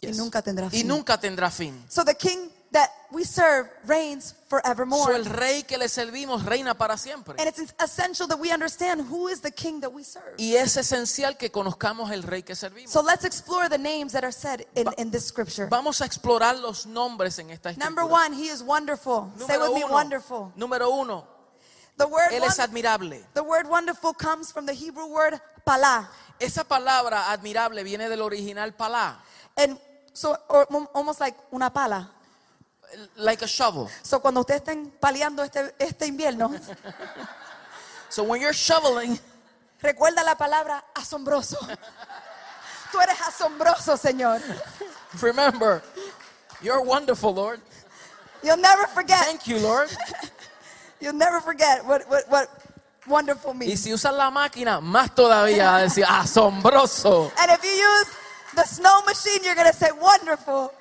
Y nunca tendrá Y fin. nunca tendrá fin. So the King that we serve reigns forevermore. So el rey que le servimos reina para siempre. And it's essential that we understand who is the King that we serve. Y es esencial que conozcamos el rey que servimos. So let's explore the names that are said in, in this scripture. Vamos a explorar los nombres en esta Number escritura. one, he is wonderful. Say Número with me, uno, wonderful. número uno, The word, él es admirable. the word wonderful comes from the Hebrew word pala. Esa palabra admirable viene del original palá, And so, or, almost like una pala. Like a shovel. So cuando ustedes estén paliando este, este invierno, So when you're shoveling, recuerda la palabra asombroso. Tú eres asombroso, Señor. remember, you're wonderful, Lord. You'll never forget. Thank you, Lord. You'll never forget what, what, what wonderful Y means. si usas la máquina, más todavía decir asombroso. And if you use the snow machine, you're going to say wonderful.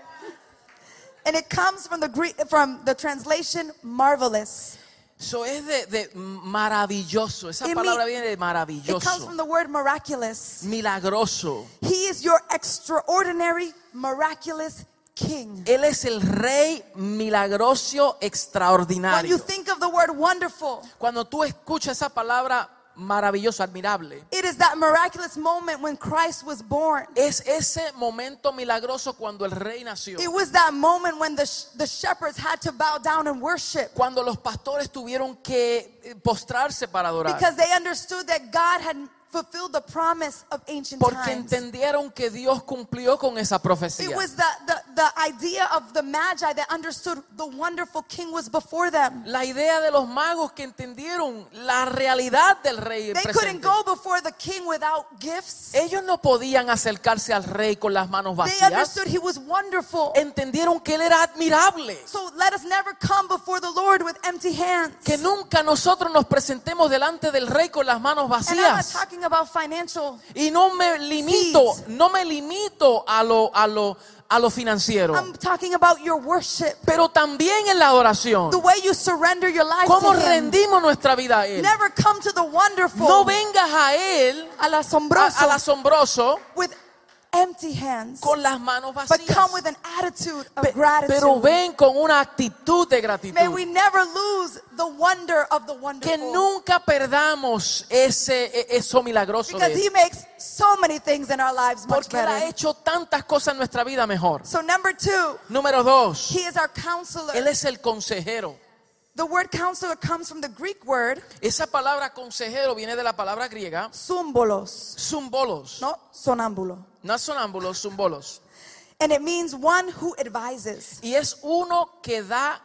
And it comes from the Greek, from the translation marvelous. Eso es de, de maravilloso. Esa It palabra mean- viene de It comes maravilloso, from the word miraculous. milagroso. He is your extraordinary, miraculous king. Él es el rey milagroso When you extraordinario. think of the word wonderful, Cuando tú escuchas esa palabra maravilloso, admirable, it is that miraculous moment when Christ was born. es ese momento milagroso cuando el rey nació. It was that moment when the, the shepherds had to bow down and worship Cuando los pastores tuvieron que eh, postrarse para adorar. because they understood that God had fulfilled the promise of ancient Porque times. entendieron que Dios cumplió con esa It profecía. was the, the, the idea of the Magi that understood the wonderful king was before them. La idea de los magos que entendieron la realidad del rey They couldn't presente. go before the king without gifts. Ellos no podían acercarse al rey con las manos They vacías. understood he was wonderful. Entendieron que él era admirable. So let us never come before the Lord with empty hands. Que nunca nosotros nos presentemos delante del rey con las manos And I'm not vacías. talking about financial. Y no me limito, Seeds. no me limito a lo, a lo, a lo financiero. I'm talking about your worship. Pero también en la adoración. The way you surrender your life ¿Cómo to him. rendimos nuestra vida a él? Never come to the wonderful. No vengas a él, al a- asombroso al asombroso, with empty hands. con las manos But vacías. come with an attitude of Pe- gratitude. Pero ven con una actitud de May gratitud. we never lose the wonder of the wonderful. Que nunca perdamos ese, e- eso milagroso because he él. makes so many things in our lives much Porque él ha better. hecho tantas cosas en nuestra vida mejor. So number two, Número dos, he is our counselor. él es el consejero. The word counselor comes from the Greek word Esa palabra consejero viene de la palabra griega sumbolos, zumbolos. no sonámbulo. No sonámbulos, zumbolos. And it means one who advises. Y es uno que da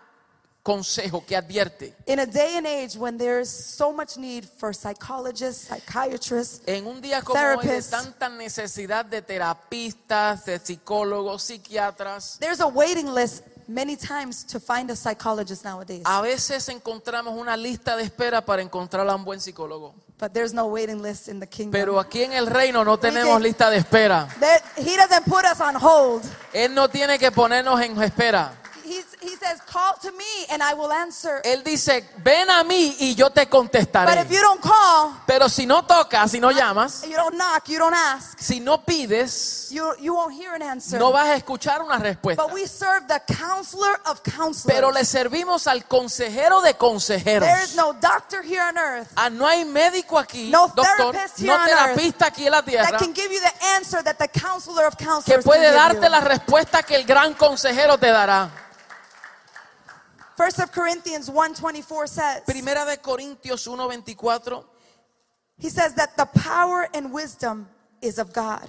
consejo, que advierte. In a day and age when there's so much need for psychologists, psychiatrists, En un día como hoy de tanta necesidad de terapistas, de psicólogos, psiquiatras, there's a waiting list many times to find a psychologist nowadays. a veces encontramos una lista de espera para encontrar a un buen psicólogo. But there's no waiting list in the kingdom. Pero aquí en el reino no tenemos lista de espera. There- he doesn't put us on hold. Él no tiene que ponernos en espera. He says, Call to me and I will answer. Él dice, ven a mí y yo te But contestaré. if you don't call, Pero si no tocas, si no llamas, you don't knock, you don't ask, si no pides, you, you won't hear an answer. no vas a escuchar una respuesta. But we serve the counselor of counselors. Pero le servimos al consejero de consejeros. there is no doctor here on earth Ah, no hay médico aquí, No doctor, here no terapista aquí en la that tierra can give you the answer that the counselor of que counselors puede can give darte you. la respuesta que el gran consejero te dará. First of Corinthians 1:24 says, Primera de Corintios 1:24 he says that the power and wisdom is of God.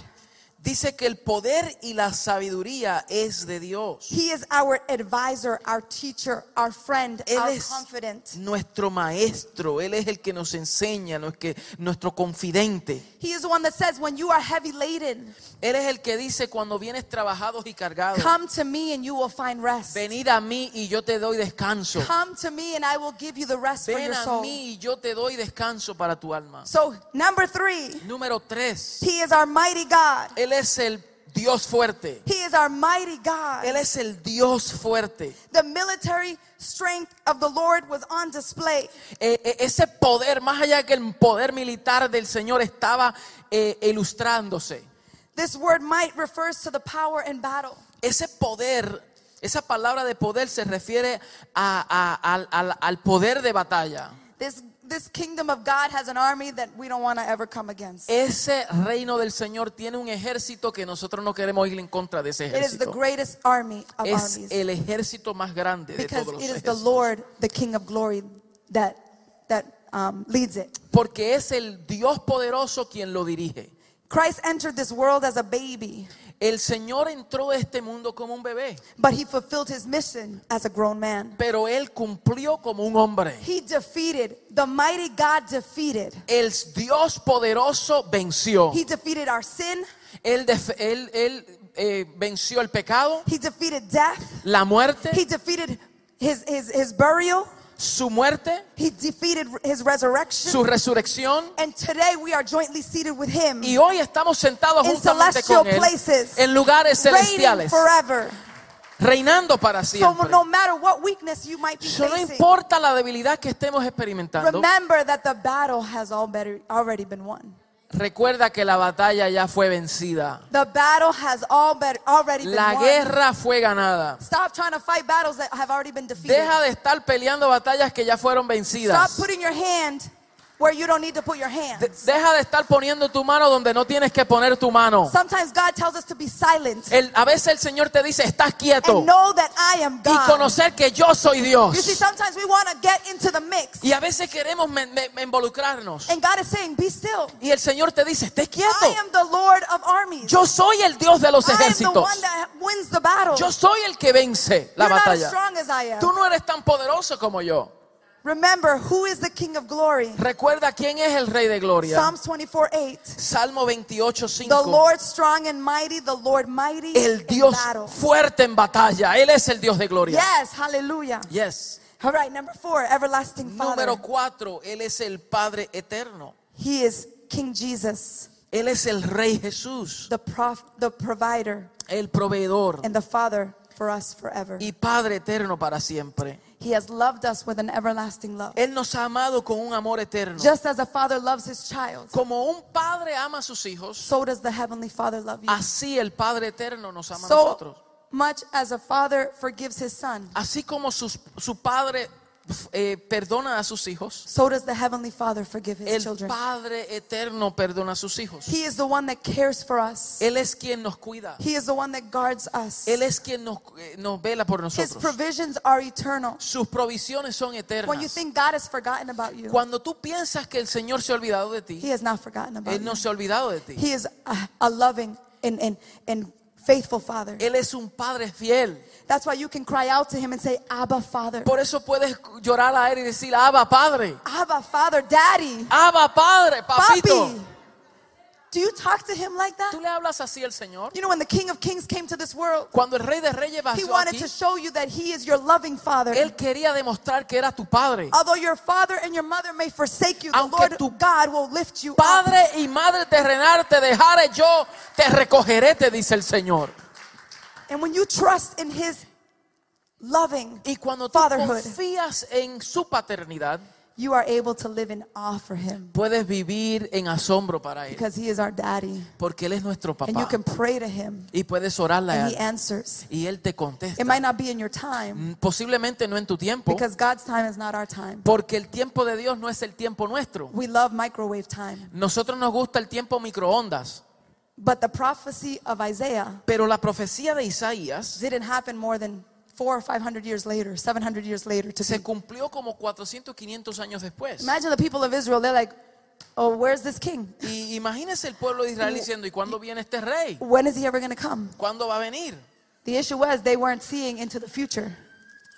Dice que el poder y la sabiduría es de Dios. He is our advisor, our teacher, our friend, Él our es nuestro maestro, Él es el que nos enseña, no es que- nuestro confidente. He is the one that says, when you are heavy laden, Él es el que dice cuando vienes trabajados y cargados, come to me and you will find rest. venid a mí y yo te doy descanso. Come to me and I will give you the rest for Ven your a mí y yo te doy descanso para tu alma. So, number three, Número tres, He is our mighty God. Él es el Dios fuerte. He is our mighty God. Él es el Dios fuerte. The military strength of the Lord was on display. Eh, eh, ese poder, más allá que el poder militar del Señor estaba eh, ilustrándose. This word might refers to the power in battle. Ese poder, esa palabra de poder se refiere a- a- al, al- al poder de batalla. This this kingdom of God has an army that we don't want to ever come against. Ese reino del Señor tiene un ejército que nosotros no queremos ir en contra de ese ejército. It is the greatest army of Es armies el ejército más grande de todos los ejércitos. it is the. Lord, the King of glory that that um, leads it. Porque es el Dios poderoso quien lo dirige. Christ entered this world as a baby, El Señor entró a este mundo como un bebé, but he fulfilled his mission as a grown man. pero Él cumplió como un hombre. He defeated the mighty God defeated. El Dios poderoso venció. He defeated our sin. Él, él- él, eh, venció el pecado, He defeated death. la muerte, He defeated his, his, his burial. Su muerte, He defeated his resurrection. su resurrección. and today we are jointly seated with him, Y hoy estamos sentados In juntamente con Él places, en lugares celestiales, forever. reinando para So siempre. no matter what weakness you might be So, no importa la debilidad que estemos experimentando, remember that the battle has already been won. Recuerda que la batalla ya fue vencida. The battle has all been, already been La won. guerra fue ganada. Stop trying to fight battles that have already been defeated. Deja de estar peleando batallas que ya fueron Stop vencidas. putting your hand where you don't need to put your hand. De- deja de estar poniendo tu mano donde no tienes que poner tu mano. Sometimes God tells us to be silent El- a veces el Señor te dice, estás quieto. and know that I am Y conocer que yo soy You see, Dios. sometimes we want to get into the mix. Y a veces queremos me- me- me involucrarnos. And God is saying, be still. Y el Señor te dice, esté quieto. I am the Lord of armies. Yo soy el Dios de los I am the ejércitos. one that wins the battle. Yo soy el que vence la You're not as batalla. strong as I am. Tú no eres tan poderoso como yo. Remember, who is the King of glory? Recuerda quién es el Rey de Gloria. Psalms 24 8. Salmo 28, 5. The Lord strong and mighty, the Lord mighty El in Dios battle. fuerte en batalla. Él es el Dios de gloria. Yes, hallelujah. Yes. All right, number four, everlasting Father. Número 4. Él es el Padre eterno. He is King Jesus, Él es el Rey Jesús. the prof, the provider, El proveedor. and the Father for us forever. Y Padre eterno para siempre. He has loved us with an everlasting love. Él nos ha amado con un amor eterno. Just as a father loves his child, Como un padre ama a sus hijos, so does the heavenly Father love you. así el Padre eterno nos ama a So nosotros. much as a father forgives his son, Así como sus- su padre eh, perdona a sus hijos, so does the heavenly Father forgive his el children. Padre eterno perdona a sus hijos. He is the one that cares for us. Él es quien nos cuida. He is the one that guards us. Él es quien nos, eh, nos vela por His nosotros. provisions are eternal. Sus provisiones son When you eternas. think God has forgotten about you, Cuando tú piensas que el Señor se ha olvidado de ti, He has not forgotten about Él no you. se ha olvidado de ti. He is a, a loving and, and, and faithful Father. Él es un Padre fiel. That's why you can cry out to Him and say, Abba, Father. Por eso puedes llorar a Él y decir, Abba Padre, Abba, Father, Daddy, Abba Padre, papito. Papi. Do you talk to Him like ¿Tú that? le hablas así al Señor? You know, when the King of Kings came to this world, Cuando el Rey de Reyes He wanted aquí, to show you that He is your loving Father. Él quería demostrar que era tu Padre. Although your father and your mother may forsake you, the Aunque Lord tu God will lift you up. Padre y Madre terrenal te dejare yo, te recogeré, te dice el Señor. And when you trust in His loving, Y cuando tú Fatherhood. confías en su paternidad, you are able to live in awe for Him puedes vivir en asombro para Él. because He is our daddy. Porque Él es nuestro And you papá. can pray to Him Y puedes orarle a and He Él. answers. Y Él te contesta. It might not be in your time Mm, Posiblemente no en tu tiempo. because God's time is not our time. Porque el tiempo de Dios no es el tiempo nuestro. We love microwave time. Nosotros nos gusta el tiempo microondas. But the prophecy of Isaiah Pero la profecía de Isaías didn't happen more than four or five hundred years later, seven hundred years later. To se cumplió como 400, 500 años después. Imagine the people of Israel, they're like, oh, where's this king? Y imagínese el pueblo de Israel diciendo, ¿y cuándo viene este rey? When is he ever going to come? ¿Cuándo va a venir? The issue was they weren't seeing into the future.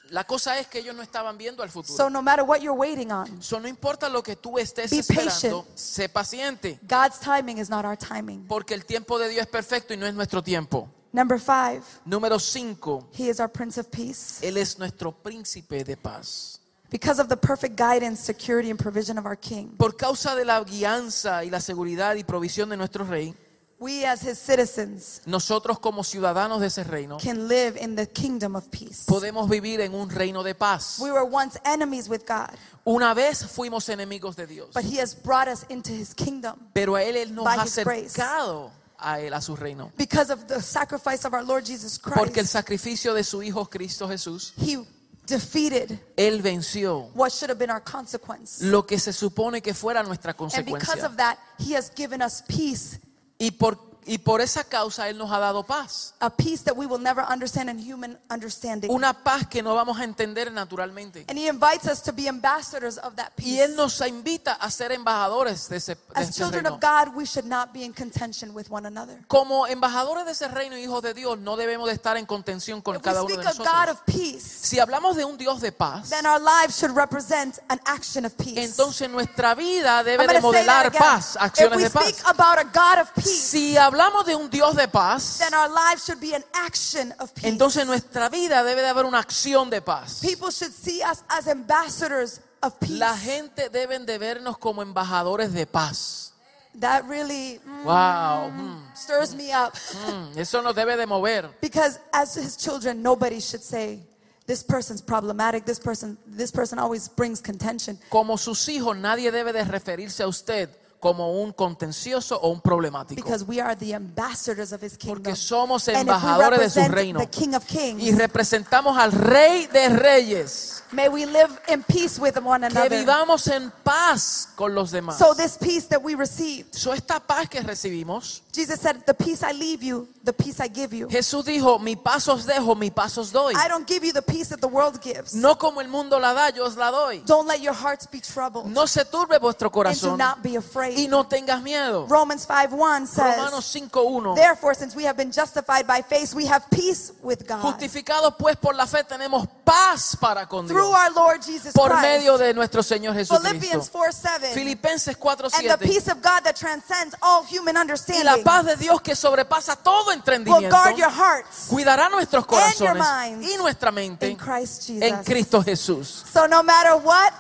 La cosa es que ellos no estaban viendo al So futuro. no matter what you're waiting on, So, no importa lo que tú estés Be esperando, patient. sé paciente. God's timing is not our timing. Porque el tiempo de Dios es perfecto y no es nuestro tiempo. Number five, Número 5. he is our Prince of Peace. Él es nuestro príncipe de paz. Because of the perfect guidance, security, and provision of our King, Por causa de la guianza y la seguridad y provisión de nuestro rey, we as his citizens nosotros como ciudadanos de ese reino can live in the kingdom of peace. podemos vivir en un reino de paz. We were once enemies with God, Una vez fuimos enemigos de Dios, but he has brought us into his kingdom pero a él, él nos By ha acercado a él, a su reino. because of the sacrifice of our Lord Jesus Porque el Christ. sacrificio de su Hijo Cristo Jesús, He defeated Él venció what should have been our consequence. lo que se supone que fuera nuestra And because consecuencia. of that, he has given us peace, Y por, y por esa causa Él nos ha dado paz. a peace that we will never understand in human understanding. Una paz que no vamos a entender naturalmente. And he invites us to be ambassadors of that Y peace. Él nos invita a ser embajadores de ese, de As ese children reino. of God, we should not be in contention with one another. Como embajadores de ese reino, hijos de Dios, no debemos de estar en contención con If we cada uno de a God nosotros. of peace, Si hablamos de un Dios de paz, then our lives should represent an action of peace. entonces nuestra vida debe de modelar paz, If acciones we de paz. speak about a God of peace, Si hablamos de un Dios de paz, then our lives should be an action of peace. entonces nuestra vida debe de haber una acción de paz. People should see us as ambassadors of peace. La gente deben de vernos como embajadores de paz. That really mm, Wow, mm, stirs me up mm, eso nos debe de mover. because as his children, nobody should say, "This person's problematic. This person, this person always brings contention." Como sus hijos, nadie debe de referirse a usted como un contencioso o un problemático. because we are the ambassadors of his kingdom. Porque somos embajadores de su reino. the King of Kings, Y representamos al Rey de Reyes. may we live in peace with one Que another. vivamos en paz con los demás. So this peace that we received, So, esta paz que recibimos, Jesus said, "The peace I leave you, the peace I give you. Jesús dijo, mi paz os dejo, mi paz os doy. I don't give you the peace that the world gives. No como el mundo la da, yo os la doy. Don't let your hearts be troubled, No se turbe vuestro and do corazón not be afraid." y no tengas miedo. Romans 5:1 Romanos says, 5.1 "Therefore, since we have been justified by faith, we have peace with God Justificados pues por la fe tenemos paz para con through Dios our Lord Jesus por Christ." medio de nuestro Señor Philippians Jesucristo. 4:7. Filipenses And the 4.7 peace of God that transcends all human Y la understanding paz de Dios que sobrepasa todo will entendimiento guard your hearts cuidará nuestros and your corazones minds y nuestra mente in Christ en Jesus. Cristo Jesús. So no matter what,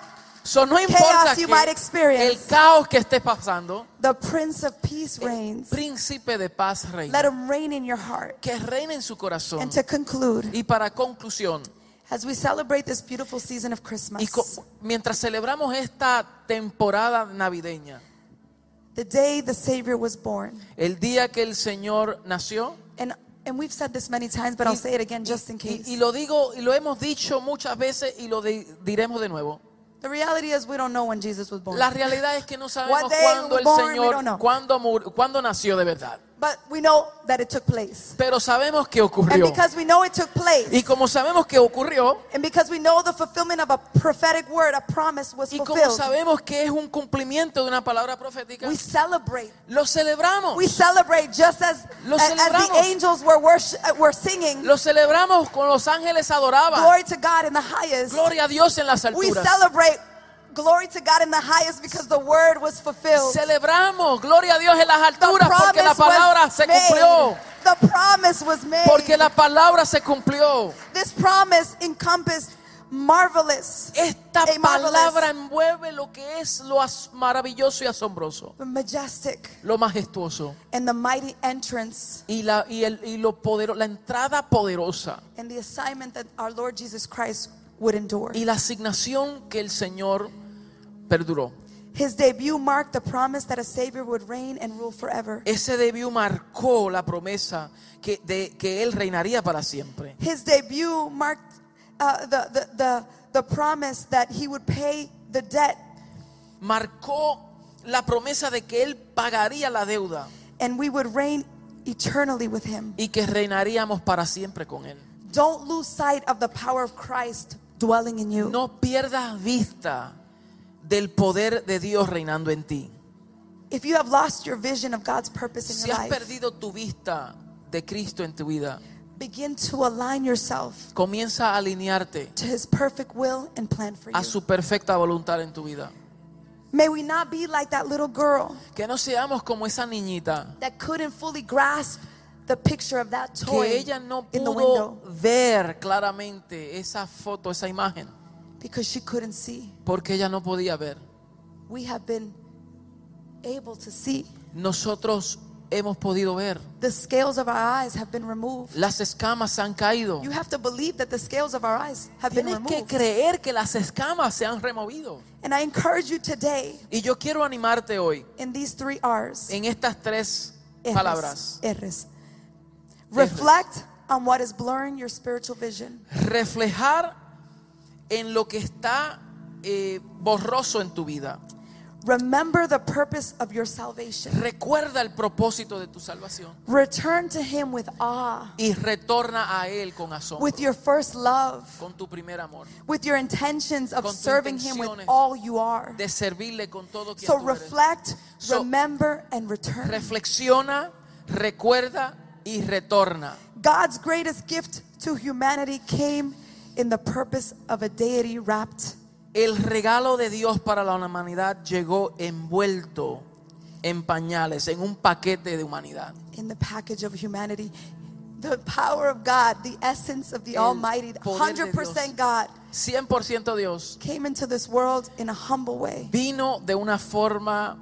So, no importa Chaos you might que experience. el caos que esté pasando, the Prince of Peace el reigns. príncipe de paz Let reina. him reign in your heart. Que reine en su corazón. And to conclude, Y para conclusión, as we celebrate this beautiful season of y Christmas, co- mientras celebramos esta temporada navideña, the day the Savior was born, el día que el Señor nació, and and we've said this many times, but I'll say it again just in y, case. y lo digo y lo hemos dicho muchas veces y lo di- diremos de nuevo. The reality is we don't know when Jesus was born. La realidad es que no sabemos cuándo el born, Señor, cuándo, cuándo nació de verdad. But we know that it took place. Pero sabemos que And ocurrió. because we know it took place, Y como sabemos que ocurrió, and because we know the fulfillment of a prophetic word, a promise was y como fulfilled, sabemos que es un cumplimiento de una palabra profética, we celebrate. lo celebramos. We celebrate just as, Lo as, the celebramos. angels were, worship, uh, were singing. Lo celebramos con los ángeles adoraban. Glory to God in the highest. Gloria a Dios en las We alturas. celebrate glory to God in the highest because the word was fulfilled. Celebramos, gloria a Dios en las alturas, porque la palabra se made. cumplió. The promise was made. Porque la palabra se cumplió. This promise encompassed marvelous, Esta A marvelous. palabra envuelve lo que es lo maravilloso y asombroso, the majestic, lo majestuoso and the mighty entrance y, la, y, el, y lo podero- la entrada poderosa and the assignment that our Lord Jesus Christ would endure. y la asignación que el Señor perduró. His debut marked the promise that a Savior would reign and rule forever. Ese debut marcó la promesa que, de que Él reinaría para siempre. His debut marked uh, the, the, the, the promise that he would pay the debt Marcó la promesa de que Él pagaría la deuda and we would reign eternally with him. y que reinaríamos para siempre con Él. Don't lose sight of the power of Christ dwelling in you. No pierdas vista del poder de Dios reinando en ti. If you have lost your vision of God's purpose in Si your has life, perdido tu vista de Cristo en tu vida, begin to align yourself comienza a alinearte to his perfect will and plan for a you. su perfecta voluntad en tu vida. May we not be like that little girl Que no seamos como esa niñita that couldn't fully grasp the picture of that toy que ella no in the window pudo ver claramente esa foto, esa imagen, because she couldn't see. porque ella no podía ver. We have been able to see. Nosotros hemos podido ver. The scales of our eyes have been removed. Las escamas se han caído. You have to believe that the scales of our eyes have been Tienes que removed. creer que las escamas se han removido. And I encourage you today Y yo quiero animarte hoy in these three R's. en estas tres R's, palabras. R's. Reflect on what is blurring your spiritual vision. Reflejar en lo que está eh, borroso en tu vida. Remember the purpose of your salvation. Recuerda el propósito de tu salvación Return to Him with awe, y retorna a Él con asombro, with your first love, con tu primer amor, with your intentions of serving Him with all you are. de servirle con todo quien So tú eres. reflect, So- remember, and return. Reflexiona, recuerda y retorna. God's greatest gift to humanity came in the purpose of a deity wrapped El regalo de Dios para la humanidad llegó envuelto en pañales, en un paquete de humanidad. in the package of humanity. The power of God, the essence of the El Almighty, poder de 100% God, 100% Dios came into this world in a humble way vino de una forma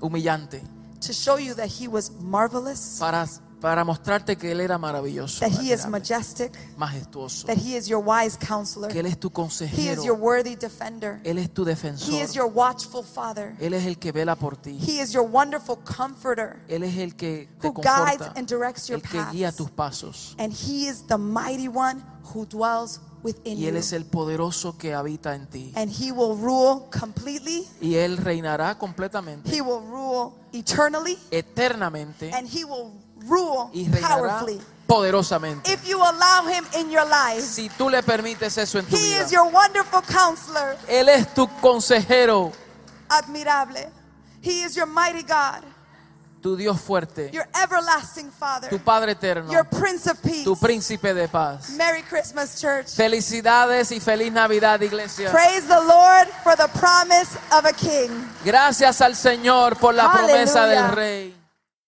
humillante to show you that He was marvelous, para, para mostrarte que Él era maravilloso, that He is majestic, majestuoso, that He is your wise counselor, que Él es tu He consejero, is your worthy defender, Él es tu He defensor, is your watchful Father, Él es el que vela por ti, He is your wonderful comforter, Él es el que te who guides and directs your el que guía tus pasos. and He is the mighty one who dwells within Y Él you. es el poderoso que habita en ti. And He will rule completely, Y Él reinará completamente, He will rule eternally, eternamente, and He will rule y reinará powerfully. poderosamente. If you allow Him in your life, Si tú le permites eso en tu He vida, is your wonderful counselor, Él es tu consejero, admirable. He is your mighty God, tu Dios fuerte, your everlasting Father, tu Padre eterno, your Prince of Peace. tu príncipe de paz. Merry Christmas, church. Felicidades y feliz Navidad, iglesia. Praise the Lord for the promise of a king. Gracias al Señor por la promesa del Rey.